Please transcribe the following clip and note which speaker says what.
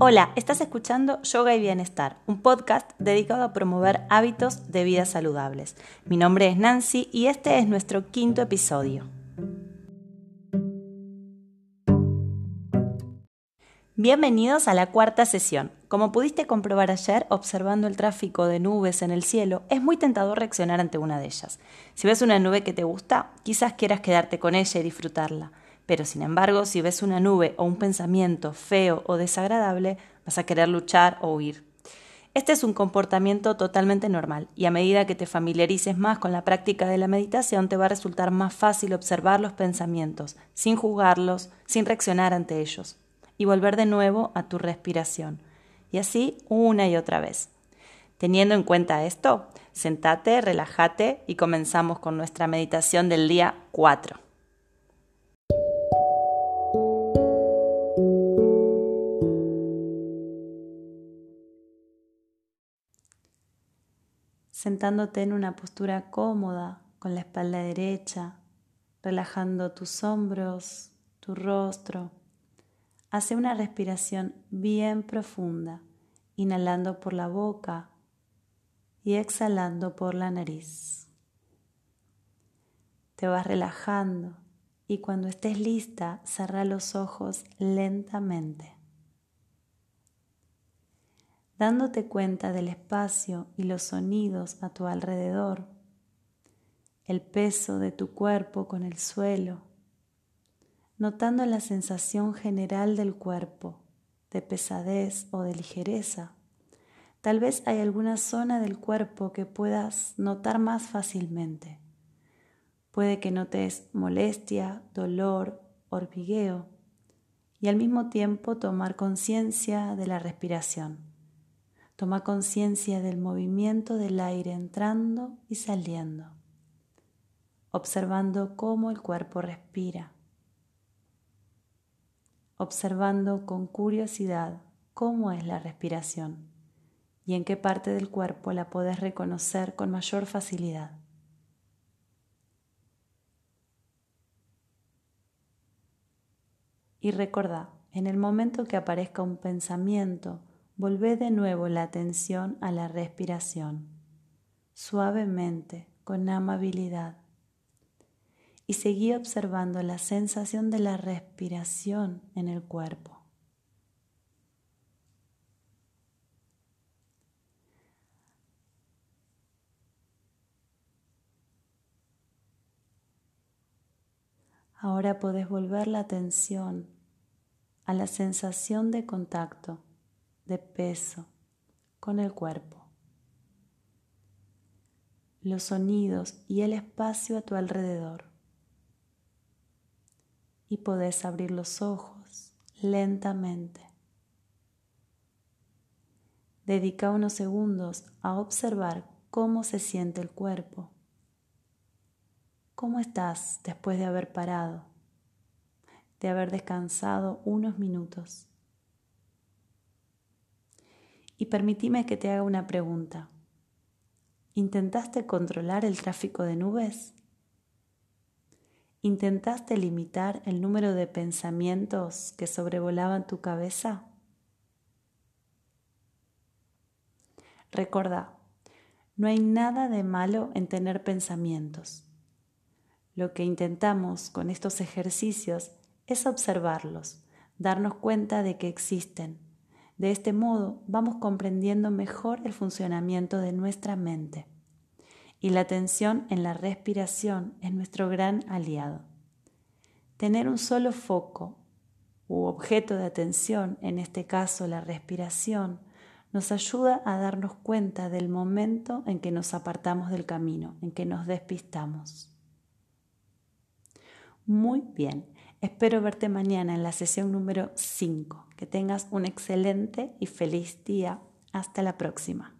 Speaker 1: Hola, estás escuchando Yoga y Bienestar, un podcast dedicado a promover hábitos de vida saludables. Mi nombre es Nancy y este es nuestro quinto episodio. Bienvenidos a la cuarta sesión. Como pudiste comprobar ayer, observando el tráfico de nubes en el cielo, es muy tentador reaccionar ante una de ellas. Si ves una nube que te gusta, quizás quieras quedarte con ella y disfrutarla. Pero sin embargo, si ves una nube o un pensamiento feo o desagradable, vas a querer luchar o huir. Este es un comportamiento totalmente normal y a medida que te familiarices más con la práctica de la meditación te va a resultar más fácil observar los pensamientos, sin juzgarlos, sin reaccionar ante ellos, y volver de nuevo a tu respiración. Y así una y otra vez. Teniendo en cuenta esto, sentate, relájate y comenzamos con nuestra meditación del día 4. Sentándote en una postura cómoda con la espalda derecha, relajando tus hombros, tu rostro. Hace una respiración bien profunda, inhalando por la boca y exhalando por la nariz. Te vas relajando y cuando estés lista, cerra los ojos lentamente dándote cuenta del espacio y los sonidos a tu alrededor, el peso de tu cuerpo con el suelo, notando la sensación general del cuerpo, de pesadez o de ligereza. Tal vez hay alguna zona del cuerpo que puedas notar más fácilmente. Puede que notes molestia, dolor, hormigueo y al mismo tiempo tomar conciencia de la respiración. Toma conciencia del movimiento del aire entrando y saliendo, observando cómo el cuerpo respira, observando con curiosidad cómo es la respiración y en qué parte del cuerpo la puedes reconocer con mayor facilidad. Y recordá, en el momento que aparezca un pensamiento Volvé de nuevo la atención a la respiración, suavemente, con amabilidad. Y seguí observando la sensación de la respiración en el cuerpo. Ahora podés volver la atención a la sensación de contacto de peso con el cuerpo. Los sonidos y el espacio a tu alrededor. Y podés abrir los ojos lentamente. Dedica unos segundos a observar cómo se siente el cuerpo. ¿Cómo estás después de haber parado? De haber descansado unos minutos. Y permitime que te haga una pregunta. ¿Intentaste controlar el tráfico de nubes? ¿Intentaste limitar el número de pensamientos que sobrevolaban tu cabeza? Recuerda, no hay nada de malo en tener pensamientos. Lo que intentamos con estos ejercicios es observarlos, darnos cuenta de que existen de este modo vamos comprendiendo mejor el funcionamiento de nuestra mente y la atención en la respiración es nuestro gran aliado. Tener un solo foco u objeto de atención, en este caso la respiración, nos ayuda a darnos cuenta del momento en que nos apartamos del camino, en que nos despistamos. Muy bien, espero verte mañana en la sesión número 5. Que tengas un excelente y feliz día. Hasta la próxima.